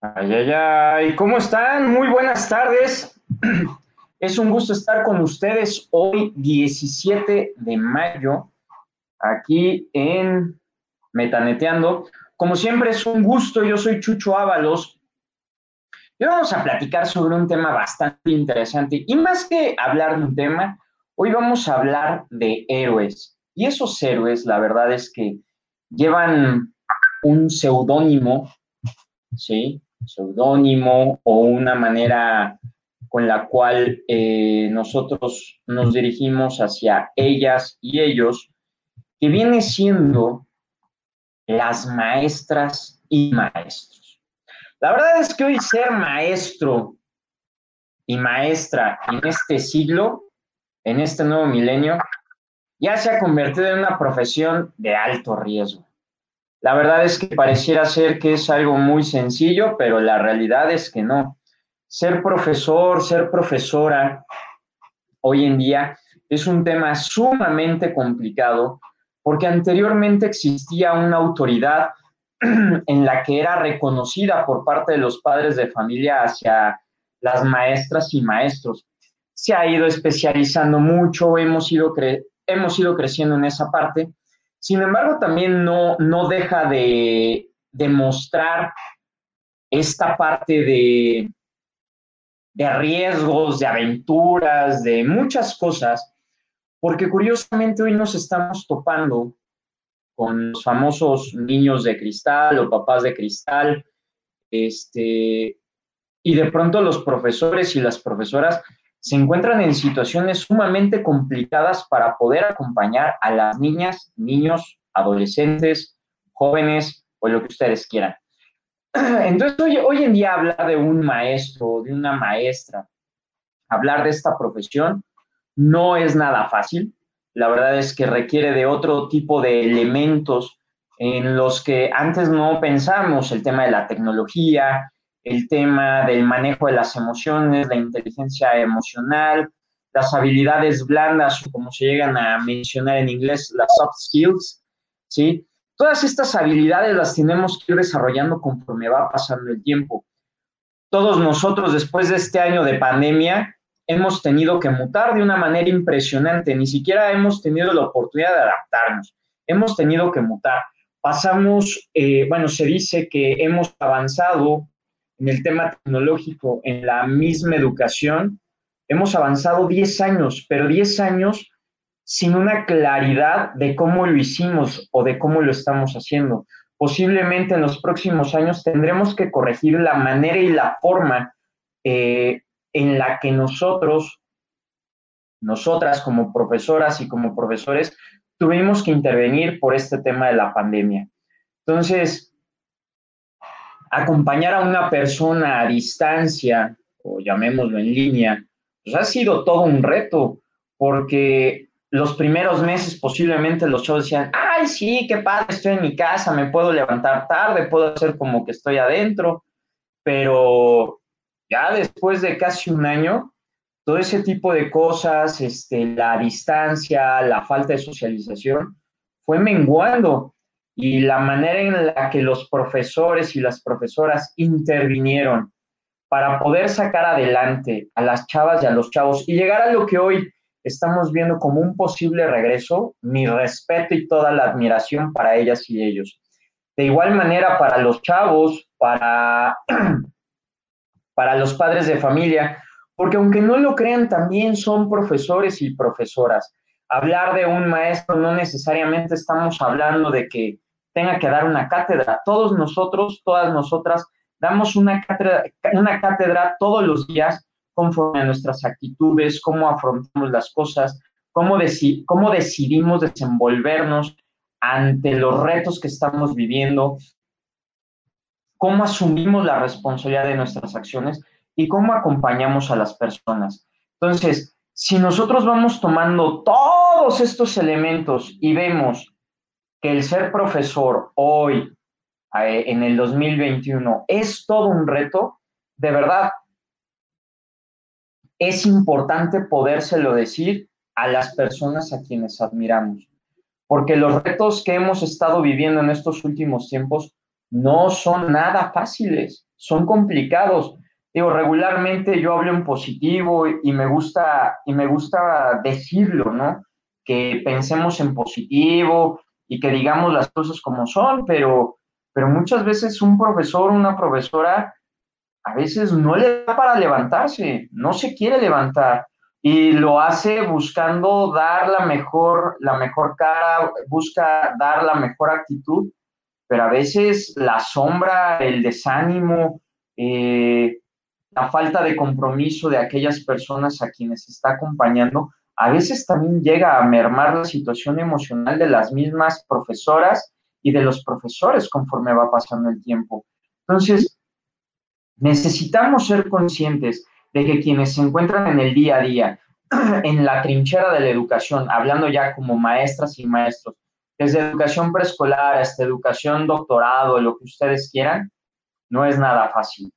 Ay, ay, ay, ¿cómo están? Muy buenas tardes. Es un gusto estar con ustedes hoy, 17 de mayo, aquí en Metaneteando. Como siempre, es un gusto. Yo soy Chucho Ábalos. Y vamos a platicar sobre un tema bastante interesante. Y más que hablar de un tema, hoy vamos a hablar de héroes. Y esos héroes, la verdad es que llevan un seudónimo, ¿sí? Seudónimo o una manera con la cual eh, nosotros nos dirigimos hacia ellas y ellos, que viene siendo las maestras y maestros. La verdad es que hoy ser maestro y maestra en este siglo, en este nuevo milenio, ya se ha convertido en una profesión de alto riesgo. La verdad es que pareciera ser que es algo muy sencillo, pero la realidad es que no. Ser profesor, ser profesora, hoy en día es un tema sumamente complicado porque anteriormente existía una autoridad en la que era reconocida por parte de los padres de familia hacia las maestras y maestros. Se ha ido especializando mucho, hemos ido, hemos ido creciendo en esa parte sin embargo, también no, no deja de demostrar esta parte de, de riesgos, de aventuras, de muchas cosas, porque curiosamente hoy nos estamos topando con los famosos niños de cristal o papás de cristal, este, y de pronto los profesores y las profesoras se encuentran en situaciones sumamente complicadas para poder acompañar a las niñas, niños, adolescentes, jóvenes o lo que ustedes quieran. Entonces, hoy, en día hablar de un maestro, de una maestra, hablar de esta profesión no es nada fácil. La verdad es que requiere de otro tipo de elementos en los que antes no pensamos, el tema de la tecnología, el tema del manejo de las emociones, la inteligencia emocional, las habilidades blandas, como se llegan a mencionar en inglés, las soft skills, ¿sí? Todas estas habilidades las tenemos que ir desarrollando conforme va pasando el tiempo. Todos nosotros, después de este año de pandemia, hemos tenido que mutar de una manera impresionante, ni siquiera hemos tenido la oportunidad de adaptarnos, hemos tenido que mutar. Pasamos, eh, bueno, se dice que hemos avanzado en el tema tecnológico, en la misma educación, hemos avanzado 10 años, pero 10 años sin una claridad de cómo lo hicimos o de cómo lo estamos haciendo. Posiblemente en los próximos años tendremos que corregir la manera y la forma eh, en la que nosotros, nosotras como profesoras y como profesores, tuvimos que intervenir por este tema de la pandemia. Entonces, acompañar a una persona a distancia, o llamémoslo en línea, pues ha sido todo un reto, porque los primeros meses posiblemente los chavos decían, ay, sí, qué padre, estoy en mi casa, me puedo levantar tarde, puedo hacer como que estoy adentro, pero ya después de casi un año, todo ese tipo de cosas, este, la distancia, la falta de socialización, fue menguando y la manera en la que los profesores y las profesoras intervinieron para poder sacar adelante a las chavas y a los chavos y llegar a lo que hoy estamos viendo como un posible regreso, mi respeto y toda la admiración para ellas y ellos. De igual manera para los chavos, para, para los padres de familia, porque aunque no lo crean, también son profesores y profesoras. Hablar de un maestro no necesariamente estamos hablando de que tenga que dar una cátedra. Todos nosotros, todas nosotras, damos una cátedra, una cátedra todos los días conforme a nuestras actitudes, cómo afrontamos las cosas, cómo, cómo decidimos desenvolvernos ante los retos que estamos viviendo. cómo asumimos la responsabilidad de nuestras acciones y cómo acompañamos a las personas. Entonces, si nosotros vamos tomando todos estos elementos y vemos que el ser profesor hoy, eh, en el 2021, es todo un reto, de verdad, es importante podérselo decir a las personas a quienes admiramos, porque los retos que hemos estado viviendo en estos últimos tiempos no son nada fáciles, son complicados. Digo, regularmente yo hablo en positivo y me gusta, y me gusta decirlo, ¿no? Que pensemos en positivo y que digamos las cosas como son, pero, pero muchas veces un profesor, una profesora, a veces no le da para levantarse, no se quiere levantar y lo hace buscando dar la mejor, la mejor cara, busca dar la mejor actitud, pero a veces la sombra, el desánimo, eh, la falta de compromiso de aquellas personas a quienes está acompañando, a veces también llega a mermar la situación emocional de las mismas profesoras y de los profesores conforme va pasando el tiempo. Entonces, necesitamos ser conscientes de que quienes se encuentran en el día a día, en la trinchera de la educación, hablando ya como maestras y maestros, desde educación preescolar hasta educación doctorado, lo que ustedes quieran, no es nada fácil.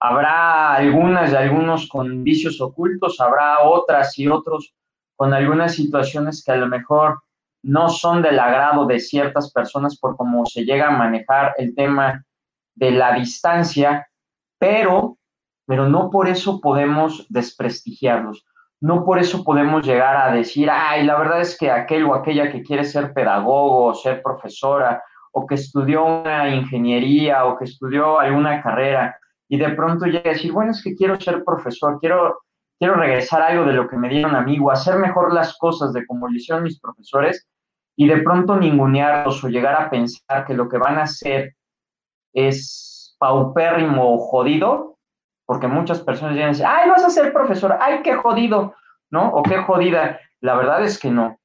Habrá algunas y algunos con vicios ocultos, habrá otras y otros con algunas situaciones que a lo mejor no son del agrado de ciertas personas por cómo se llega a manejar el tema de la distancia, pero, pero no por eso podemos desprestigiarlos. No por eso podemos llegar a decir, ay, la verdad es que aquel o aquella que quiere ser pedagogo o ser profesora o que estudió una ingeniería o que estudió alguna carrera y de pronto llega a decir, bueno, es que quiero ser profesor, quiero, quiero regresar algo de lo que me dieron a mí hacer mejor las cosas de como lo hicieron mis profesores y de pronto ningunearlos o llegar a pensar que lo que van a hacer es paupérrimo o jodido, porque muchas personas llegan a decir, ay, vas a ser profesor, ay, qué jodido, ¿no? O qué jodida. La verdad es que no.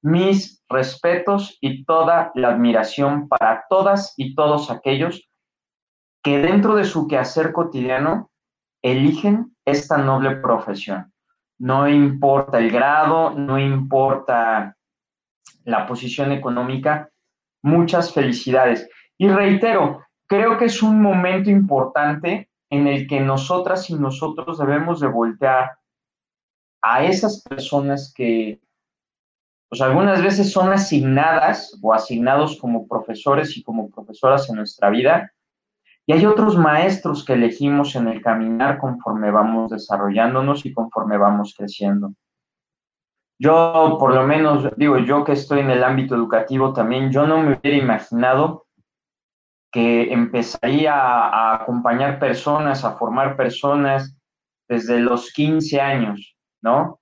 Mis respetos y toda la admiración para todas y todos aquellos que dentro de su quehacer cotidiano eligen esta noble profesión. No importa el grado, no importa la posición económica, muchas felicidades. Y reitero, creo que es un momento importante en el que nosotras y nosotros debemos de voltear a esas personas que, pues algunas veces son asignadas o asignados como profesores y como profesoras en nuestra vida, y hay otros maestros que elegimos en el caminar conforme vamos desarrollándonos y conforme vamos creciendo. Yo, por lo menos, digo, yo que estoy en el ámbito educativo también, yo no me hubiera imaginado que empezaría a, acompañar personas, a formar personas desde los 15 años, ¿no?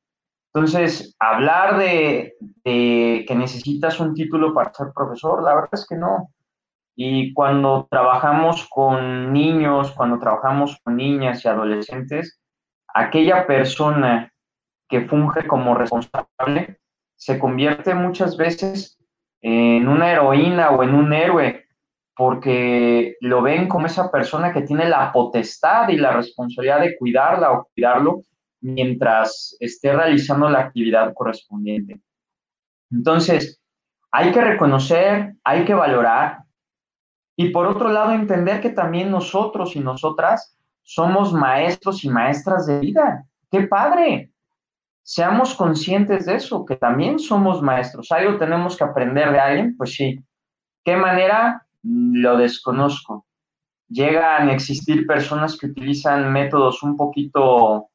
Entonces, hablar de, de que necesitas un título para ser profesor, la verdad es que no. Y cuando trabajamos con niños, cuando trabajamos con niñas y adolescentes, aquella persona que funge como responsable se convierte muchas veces en una heroína o en un héroe, porque lo ven como esa persona que tiene la potestad y la responsabilidad de cuidarla o cuidarlo mientras esté realizando la actividad correspondiente. Entonces, hay que reconocer, hay que valorar y por otro lado, entender que también nosotros y nosotras somos maestros y maestras de vida. ¡Qué padre! Seamos conscientes de eso, que también somos maestros. ¿Algo tenemos que aprender de alguien? Pues sí. ¿Qué manera? Lo desconozco. Llegan a existir personas que utilizan métodos un poquito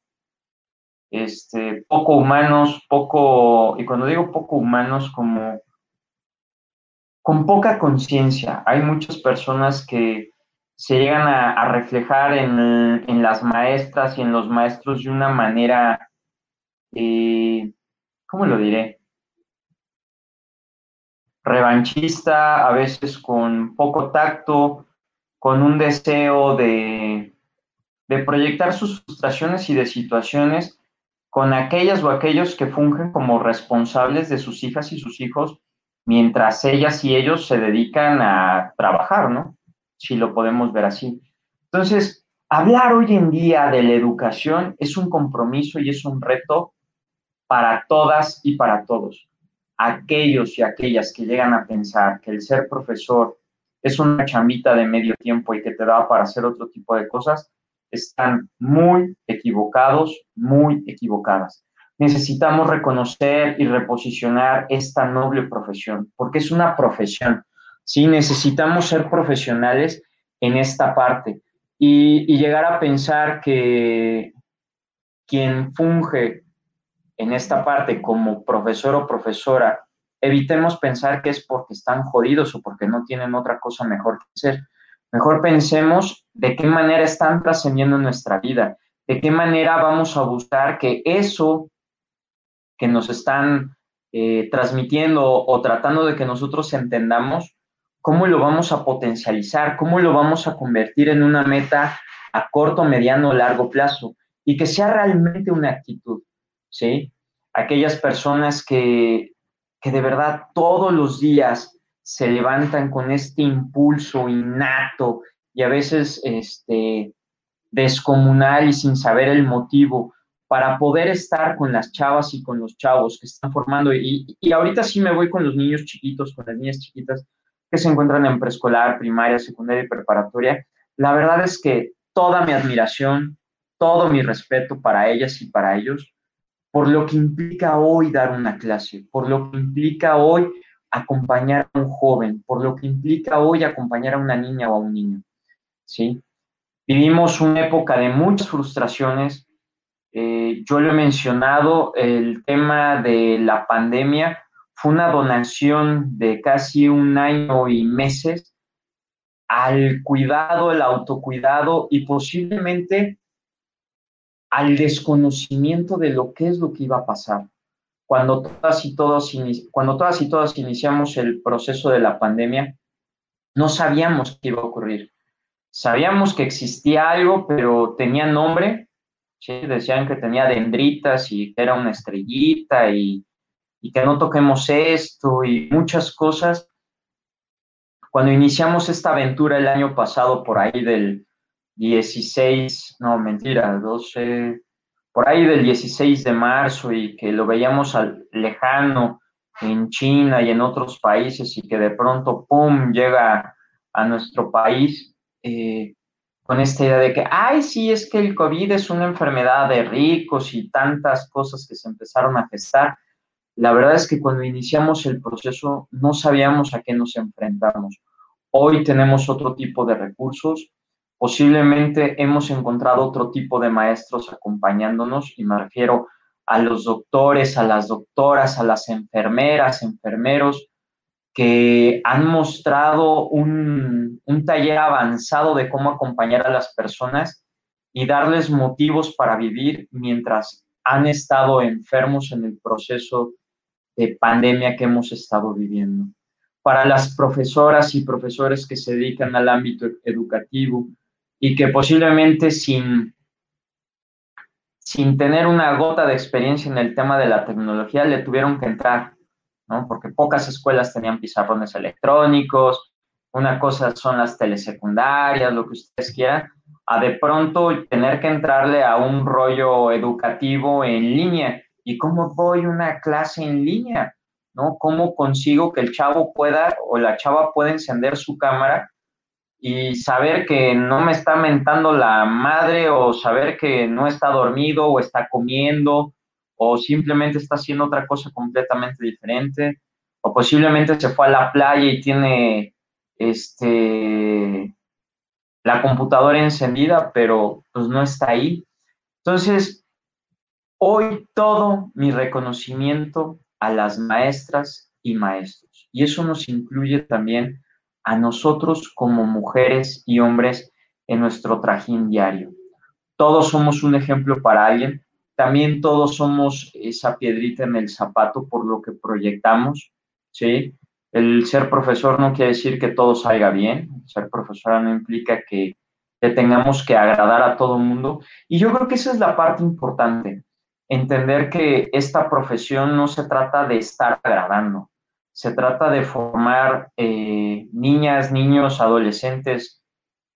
este, poco humanos, poco, y cuando digo poco humanos, como con poca conciencia. Hay muchas personas que se llegan a, reflejar en, las maestras y en los maestros de una manera, eh, ¿cómo lo diré? Revanchista, a veces con poco tacto, con un deseo de, de proyectar sus frustraciones y de situaciones con aquellas o aquellos que fungen como responsables de sus hijas y sus hijos mientras ellas y ellos se dedican a trabajar, ¿no? si lo podemos ver así. Entonces, hablar hoy en día de la educación es un compromiso y es un reto para todas y para todos. Aquellos y aquellas que llegan a pensar que el ser profesor es una chambita de medio tiempo y que te da para hacer otro tipo de cosas, están muy equivocados, muy equivocadas. Necesitamos reconocer y reposicionar esta noble profesión, porque es una profesión. Sí, necesitamos ser profesionales en esta parte y, y llegar a pensar que quien funge en esta parte como profesor o profesora, evitemos pensar que es porque están jodidos o porque no tienen otra cosa mejor que hacer. Mejor pensemos de qué manera están trascendiendo nuestra vida, de qué manera vamos a buscar que eso que nos están eh, transmitiendo o tratando de que nosotros entendamos, cómo lo vamos a potencializar, cómo lo vamos a convertir en una meta a corto, mediano o largo plazo y que sea realmente una actitud, ¿sí? Aquellas personas que, que de verdad todos los días se levantan con este impulso innato y a veces este, descomunal y sin saber el motivo para poder estar con las chavas y con los chavos que están formando. Y, y ahorita sí me voy con los niños chiquitos, con las niñas chiquitas que se encuentran en preescolar, primaria, secundaria y preparatoria. La verdad es que toda mi admiración, todo mi respeto para ellas y para ellos, por lo que implica hoy dar una clase, por lo que implica hoy acompañar a un joven, por lo que implica hoy acompañar a una niña o a un niño. ¿sí? Vivimos una época de muchas frustraciones. Eh, yo lo he mencionado, el tema de la pandemia fue una donación de casi un año y meses al cuidado, el autocuidado y posiblemente al desconocimiento de lo que es lo que iba a pasar cuando todas todos, cuando todas y todas iniciamos el proceso de la pandemia, no sabíamos qué iba a ocurrir. Sabíamos que existía algo, pero tenía nombre. Decían que tenía dendritas y que era una estrellita y, y que no toquemos esto y muchas cosas. Cuando iniciamos esta aventura el año pasado, por ahí del 16, no, mentira, 12, por ahí del 16 de marzo y que lo veíamos al lejano en China y en otros países y que de pronto, ¡pum!, llega a nuestro país eh, con esta idea de que, ay, sí, es que el COVID es una enfermedad de ricos y tantas cosas que se empezaron a gestar. La verdad es que cuando iniciamos el proceso no sabíamos a qué nos enfrentamos. Hoy tenemos otro tipo de recursos, Posiblemente hemos encontrado otro tipo de maestros acompañándonos y me refiero a los doctores, a las doctoras, a las enfermeras, enfermeros, que han mostrado un, taller avanzado de cómo acompañar a las personas y darles motivos para vivir mientras han estado enfermos en el proceso de pandemia que hemos estado viviendo. Para las profesoras y profesores que se dedican al ámbito educativo, y que posiblemente sin, sin tener una gota de experiencia en el tema de la tecnología le tuvieron que entrar, ¿no? Porque pocas escuelas tenían pizarrones electrónicos, una cosa son las telesecundarias, lo que ustedes quieran, a de pronto tener que entrarle a un rollo educativo en línea. ¿Y cómo doy una clase en línea? ¿No? ¿Cómo consigo que el chavo pueda o la chava pueda encender su cámara y saber que no me está mentando la madre o saber que no está dormido o está comiendo o simplemente está haciendo otra cosa completamente diferente o posiblemente se fue a la playa y tiene este la computadora encendida pero pues no está ahí. Entonces, hoy todo mi reconocimiento a las maestras y maestros y eso nos incluye también a nosotros como mujeres y hombres en nuestro trajín diario. Todos somos un ejemplo para alguien, también todos somos esa piedrita en el zapato por lo que proyectamos, ¿sí? El ser profesor no quiere decir que todo salga bien, ser profesora no implica que, que tengamos que agradar a todo el mundo. Y yo creo que esa es la parte importante, entender que esta profesión no se trata de estar agradando, se trata de formar eh, niñas, niños, adolescentes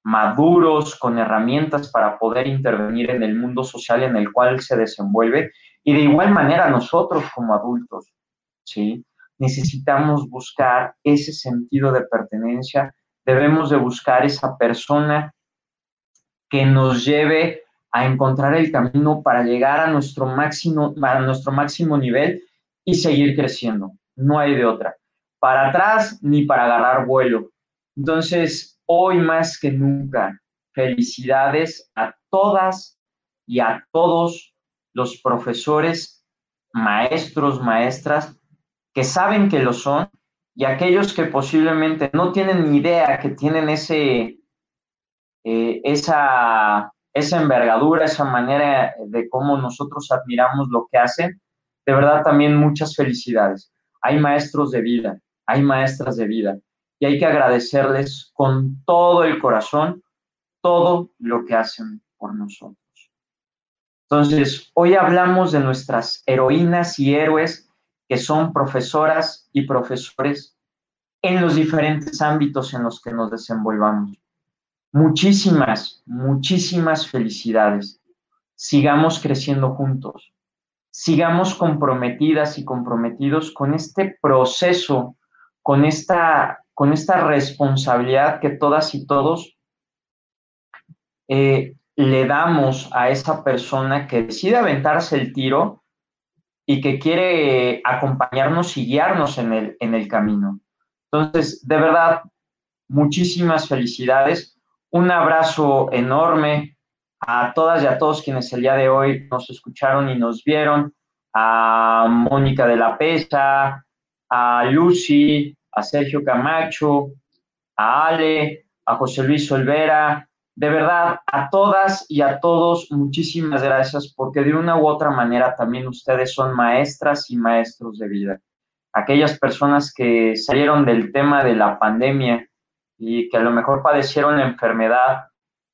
maduros, con herramientas para poder intervenir en el mundo social en el cual se desenvuelve. Y de igual manera nosotros como adultos, ¿sí? Necesitamos buscar ese sentido de pertenencia, debemos de buscar esa persona que nos lleve a encontrar el camino para llegar a nuestro máximo, a nuestro máximo nivel y seguir creciendo. No hay de otra. Para atrás ni para agarrar vuelo. Entonces, hoy más que nunca, felicidades a todas y a todos los profesores, maestros, maestras que saben que lo son y aquellos que posiblemente no tienen ni idea que tienen ese, eh, esa, esa envergadura, esa manera de cómo nosotros admiramos lo que hacen. De verdad también muchas felicidades. Hay maestros de vida, hay maestras de vida y hay que agradecerles con todo el corazón todo lo que hacen por nosotros. Entonces, hoy hablamos de nuestras heroínas y héroes que son profesoras y profesores en los diferentes ámbitos en los que nos desenvolvamos. Muchísimas, muchísimas felicidades. Sigamos creciendo juntos. Sigamos comprometidas y comprometidos con este proceso, con esta con esta responsabilidad que todas y todos eh, le damos a esa persona que decide aventarse el tiro y que quiere acompañarnos y guiarnos en el, en el camino. Entonces, de verdad, muchísimas felicidades. Un abrazo enorme a todas y a todos quienes el día de hoy nos escucharon y nos vieron, a Mónica de la Pesa, a Lucy, a Sergio Camacho, a Ale, a José Luis Olvera. De verdad, a todas y a todos, muchísimas gracias porque de una u otra manera también ustedes son maestras y maestros de vida. Aquellas personas que salieron del tema de la pandemia y que a lo mejor padecieron la enfermedad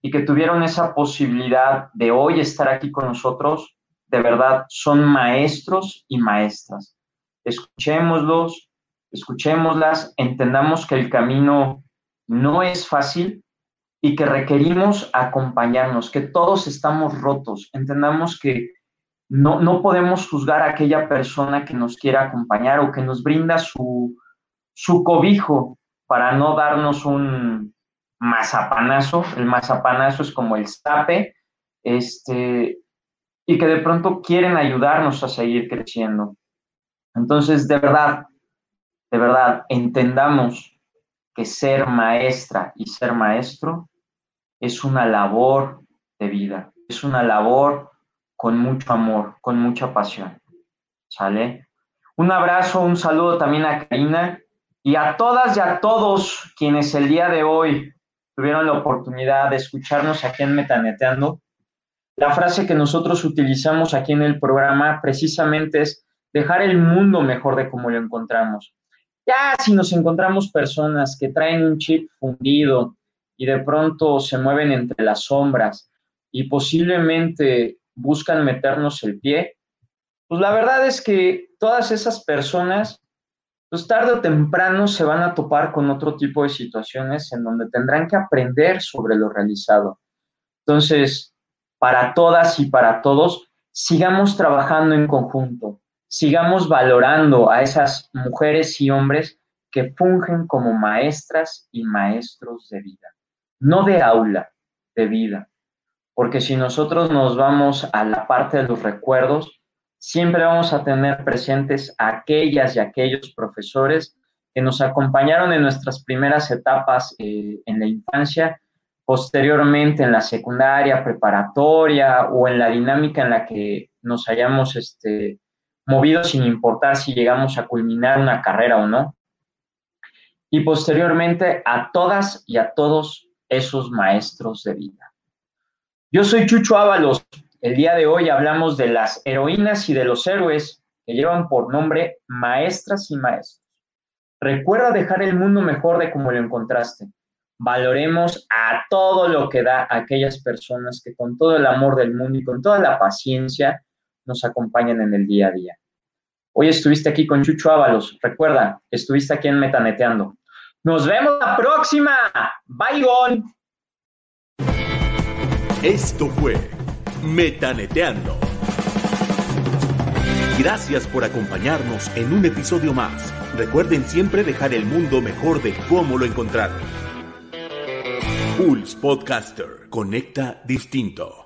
y que tuvieron esa posibilidad de hoy estar aquí con nosotros, de verdad son maestros y maestras. Escuchémoslos, escuchémoslas, entendamos que el camino no es fácil y que requerimos acompañarnos, que todos estamos rotos, entendamos que no, no podemos juzgar a aquella persona que nos quiera acompañar o que nos brinda su, su cobijo para no darnos un mazapanazo, el mazapanazo es como el sape, este, y que de pronto quieren ayudarnos a seguir creciendo. Entonces, de verdad, de verdad entendamos que ser maestra y ser maestro es una labor de vida, es una labor con mucho amor, con mucha pasión. ¿Sale? Un abrazo, un saludo también a Karina y a todas y a todos quienes el día de hoy tuvieron la oportunidad de escucharnos aquí en Metaneteando. La frase que nosotros utilizamos aquí en el programa precisamente es dejar el mundo mejor de como lo encontramos. Ya si nos encontramos personas que traen un chip fundido y de pronto se mueven entre las sombras y posiblemente buscan meternos el pie, pues la verdad es que todas esas personas, pues tarde o temprano se van a topar con otro tipo de situaciones en donde tendrán que aprender sobre lo realizado. Entonces, para todas y para todos, sigamos trabajando en conjunto sigamos valorando a esas mujeres y hombres que fungen como maestras y maestros de vida, no de aula, de vida. Porque si nosotros nos vamos a la parte de los recuerdos, siempre vamos a tener presentes a aquellas y aquellos profesores que nos acompañaron en nuestras primeras etapas eh, en la infancia, posteriormente en la secundaria, preparatoria o en la dinámica en la que nos hayamos este, movidos sin importar si llegamos a culminar una carrera o no. Y posteriormente a todas y a todos esos maestros de vida. Yo soy Chucho Ábalos. El día de hoy hablamos de las heroínas y de los héroes que llevan por nombre maestras y maestros. Recuerda dejar el mundo mejor de como lo encontraste. Valoremos a todo lo que da aquellas personas que con todo el amor del mundo y con toda la paciencia nos acompañan en el día a día. Hoy estuviste aquí con Chucho Ábalos. Recuerda, estuviste aquí en Metaneteando. Nos vemos la próxima. Bye. Esto fue Metaneteando. Gracias por acompañarnos en un episodio más. Recuerden siempre dejar el mundo mejor de cómo lo encontraron. Pulse Podcaster. Conecta distinto.